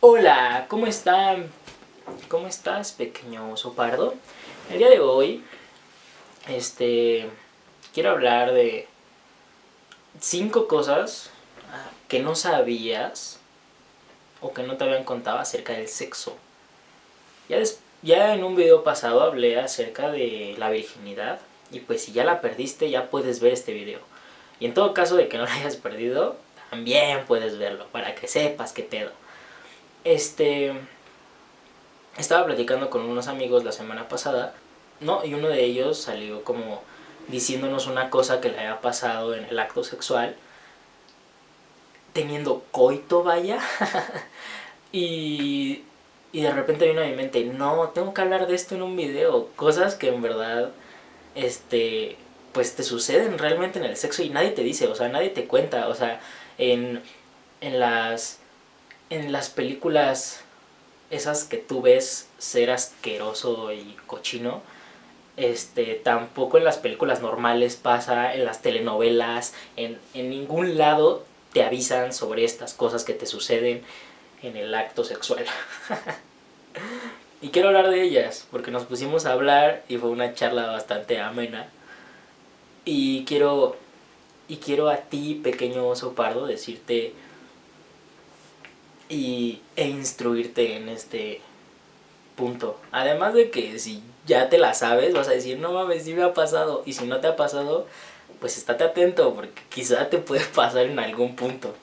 Hola, ¿cómo están? ¿Cómo estás, pequeño oso pardo? El día de hoy, este, quiero hablar de cinco cosas ah, que no sabías o que no te habían contado acerca del sexo. Ya, ya en un video pasado hablé acerca de la virginidad y pues si ya la perdiste ya puedes ver este video. Y en todo caso de que no la hayas perdido, también puedes verlo para que sepas qué pedo. Este. Estaba platicando con unos amigos la semana pasada, ¿no? Y uno de ellos salió como diciéndonos una cosa que le había pasado en el acto sexual, teniendo coito, vaya. y, y de repente vino a mi mente, no, tengo que hablar de esto en un video. Cosas que en verdad, este, pues te suceden realmente en el sexo y nadie te dice, o sea, nadie te cuenta, o sea, en, en las en las películas esas que tú ves ser asqueroso y cochino, este, tampoco en las películas normales pasa, en las telenovelas, en, en ningún lado te avisan sobre estas cosas que te suceden en el acto sexual. y quiero hablar de ellas, porque nos pusimos a hablar y fue una charla bastante amena. Y quiero, y quiero a ti, pequeño oso pardo, decirte y, e instruirte en este punto. Además de que si ya te la sabes, vas a decir, no mames, sí me ha pasado. Y si no te ha pasado, pues estate atento, porque quizá te puede pasar en algún punto.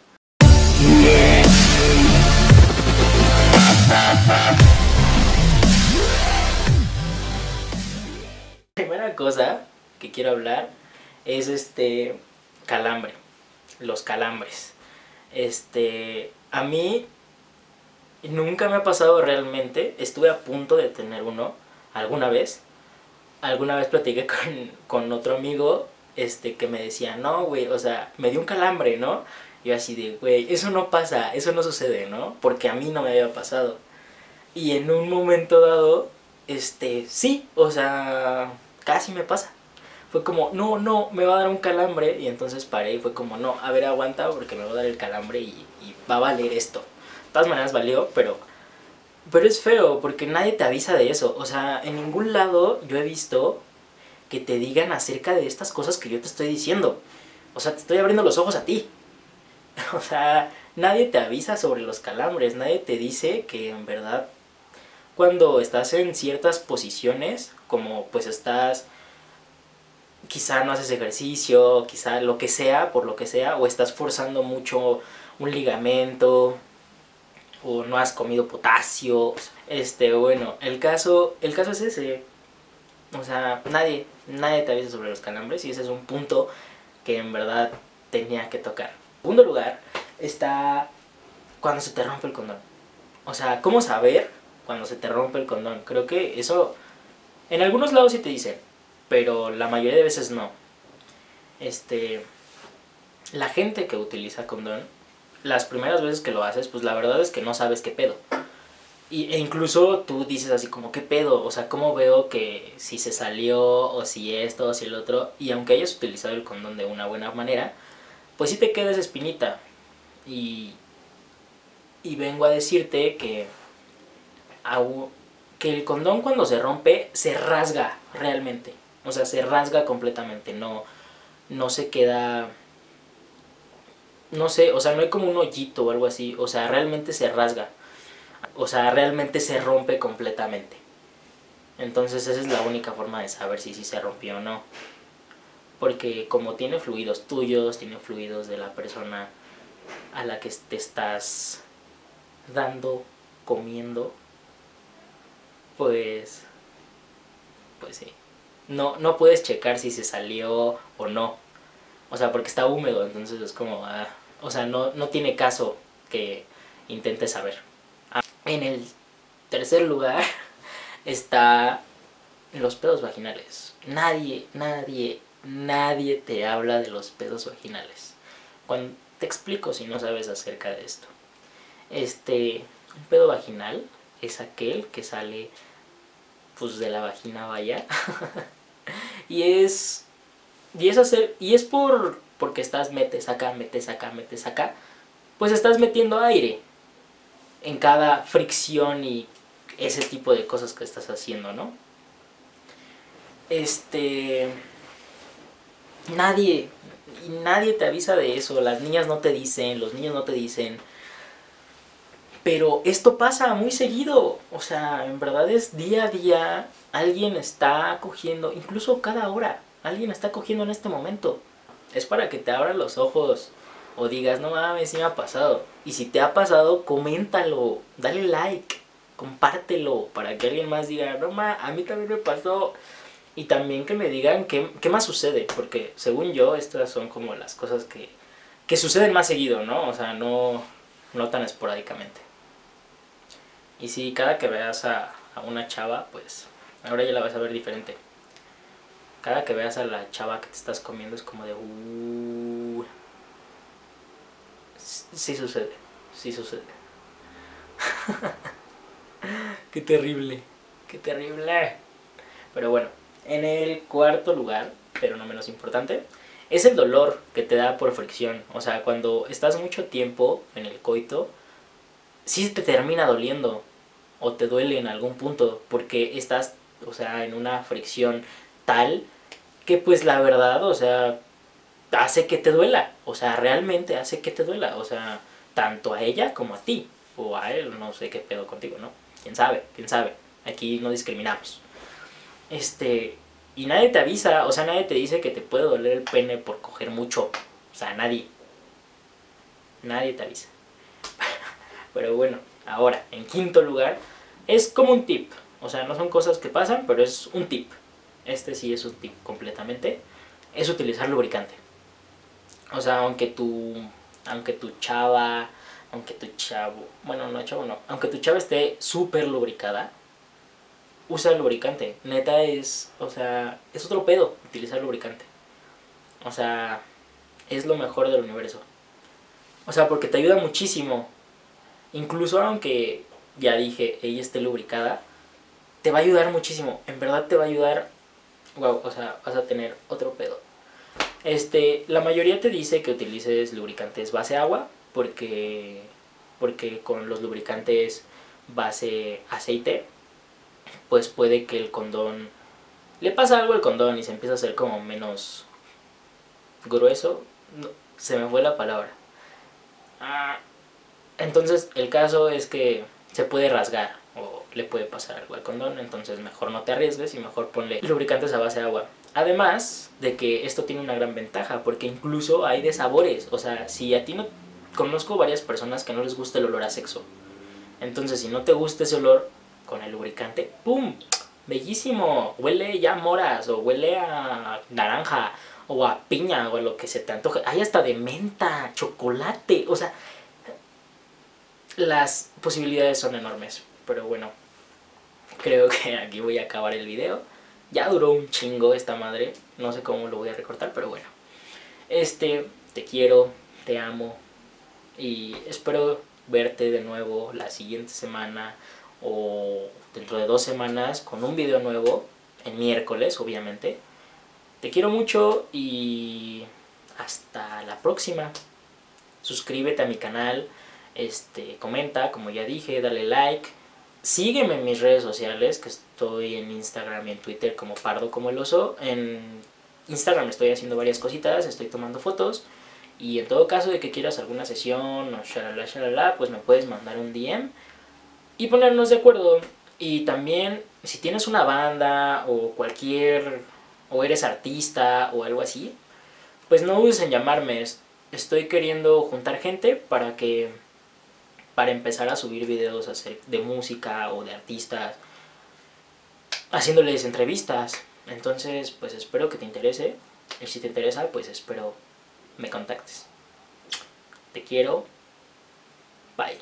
Primera cosa que quiero hablar es este calambre, los calambres. Este, a mí nunca me ha pasado realmente. Estuve a punto de tener uno alguna vez. Alguna vez platiqué con, con otro amigo este, que me decía, no, güey, o sea, me dio un calambre, ¿no? Y yo así de, güey, eso no pasa, eso no sucede, ¿no? Porque a mí no me había pasado. Y en un momento dado, este, sí, o sea, casi me pasa. Fue como, no, no, me va a dar un calambre. Y entonces paré y fue como, no, a ver, aguanta porque me va a dar el calambre y, y va a valer esto. Todas maneras valió, pero, pero es feo porque nadie te avisa de eso. O sea, en ningún lado yo he visto que te digan acerca de estas cosas que yo te estoy diciendo. O sea, te estoy abriendo los ojos a ti. O sea, nadie te avisa sobre los calambres, nadie te dice que en verdad cuando estás en ciertas posiciones, como pues estás, quizá no haces ejercicio, quizá lo que sea, por lo que sea, o estás forzando mucho un ligamento, o no has comido potasio, este, bueno, el caso, el caso es ese, o sea, nadie, nadie te avisa sobre los calambres y ese es un punto que en verdad tenía que tocar. En segundo lugar está cuando se te rompe el condón. O sea, ¿cómo saber cuando se te rompe el condón? Creo que eso en algunos lados sí te dicen, pero la mayoría de veces no. Este la gente que utiliza condón, las primeras veces que lo haces, pues la verdad es que no sabes qué pedo. Y, e incluso tú dices así como, ¿qué pedo? O sea, ¿cómo veo que si se salió o si esto o si el otro? Y aunque hayas utilizado el condón de una buena manera, pues sí te queda esa espinita. Y, y vengo a decirte que, que el condón cuando se rompe se rasga realmente. O sea, se rasga completamente, no, no se queda... No sé, o sea, no hay como un hoyito o algo así. O sea, realmente se rasga. O sea, realmente se rompe completamente. Entonces esa es la única forma de saber si sí se rompió o no. Porque como tiene fluidos tuyos, tiene fluidos de la persona a la que te estás dando, comiendo, pues, pues sí. No, no puedes checar si se salió o no. O sea, porque está húmedo, entonces es como, ah, o sea, no, no tiene caso que intentes saber. Ah, En el tercer lugar está los pedos vaginales. Nadie, nadie, nadie te habla de los pedos vaginales. Te explico si no sabes acerca de esto. Este, un pedo vaginal es aquel que sale pues de la vagina vaya. y es y es hacer y es por porque estás metes acá, metes acá, metes acá, pues estás metiendo aire. en cada fricción y ese tipo de cosas que estás haciendo, ¿no? Este... Nadie, nadie te avisa de eso, las niñas no te dicen, los niños no te dicen. Pero esto pasa muy seguido, o sea, en verdad es día a día, alguien está cogiendo, incluso cada hora, alguien está cogiendo en este momento. Es para que te abran los ojos o digas, no mames, sí me ha pasado. Y si te ha pasado, coméntalo, dale like, compártelo para que alguien más diga, no mames, a mí también me pasó. Y también que me digan qué, qué más sucede, porque según yo, estas son como las cosas que, que suceden más seguido, ¿no? O sea, no, no tan esporádicamente. Y si cada que veas a, a una chava, pues ahora ya la vas a ver diferente. Cada que veas a la chava que te estás comiendo es como de... Uh, sí sucede, sí sucede. qué terrible, qué terrible. Pero bueno, en el cuarto lugar, pero no menos importante, es el dolor que te da por fricción. O sea, cuando estás mucho tiempo en el coito, sí te termina doliendo o te duele en algún punto porque estás, o sea, en una fricción tal que pues la verdad, o sea, hace que te duela, o sea, realmente hace que te duela, o sea, tanto a ella como a ti, o a él, no sé qué pedo contigo, ¿no? ¿Quién sabe? ¿Quién sabe? Aquí no discriminamos. Este, y nadie te avisa, o sea, nadie te dice que te puede doler el pene por coger mucho, o sea, nadie. Nadie te avisa. Pero bueno, ahora, en quinto lugar, es como un tip, o sea, no son cosas que pasan, pero es un tip. Este sí es tip completamente. Es utilizar lubricante. O sea, aunque tu, aunque tu chava, aunque tu chavo, bueno, no chavo no, aunque tu chava esté súper lubricada, usa lubricante. Neta es, o sea, es otro pedo utilizar lubricante. O sea, es lo mejor del universo. O sea, porque te ayuda muchísimo. Incluso aunque, ya dije, ella esté lubricada, te va a ayudar muchísimo. En verdad te va a ayudar, wow, o sea, vas a tener otro pedo. Este, la mayoría te dice que utilices lubricantes base agua porque, porque con los lubricantes base aceite, pues puede que el condón le pasa algo al condón y se empieza a hacer como menos grueso. se me fue la palabra. Ah, entonces el caso es que se puede rasgar le puede pasar algo al condón, entonces mejor no te arriesgues y mejor ponle lubricantes a base de agua. Además de que esto tiene una gran ventaja, porque incluso hay de sabores. O sea, si a ti no... Conozco varias personas que no les gusta el olor a sexo. Entonces, si no te gusta ese olor con el lubricante, ¡pum! Bellísimo. Huele ya a moras, o huele a naranja, o a piña, o a lo que se te antoje. Hay hasta de menta, chocolate. O sea, las posibilidades son enormes. Pero bueno, creo que aquí voy a acabar el video. Ya duró un chingo esta madre. No sé cómo lo voy a recortar, pero bueno. Este, te quiero, te amo. Y espero verte de nuevo la siguiente semana o dentro de dos semanas con un video nuevo. En miércoles, obviamente. Te quiero mucho y hasta la próxima. Suscríbete a mi canal. Este, comenta, como ya dije, dale like Sígueme en mis redes sociales, que estoy en Instagram y en Twitter como Pardo como el oso. En Instagram estoy haciendo varias cositas, estoy tomando fotos. Y en todo caso de que quieras alguna sesión o shalala shalala, pues me puedes mandar un DM y ponernos de acuerdo. Y también, si tienes una banda o cualquier, o eres artista o algo así, pues no dudes en llamarme. Estoy queriendo juntar gente para que para empezar a subir videos de música o de artistas, haciéndoles entrevistas. Entonces, pues espero que te interese. Y si te interesa, pues espero me contactes. Te quiero. Bye.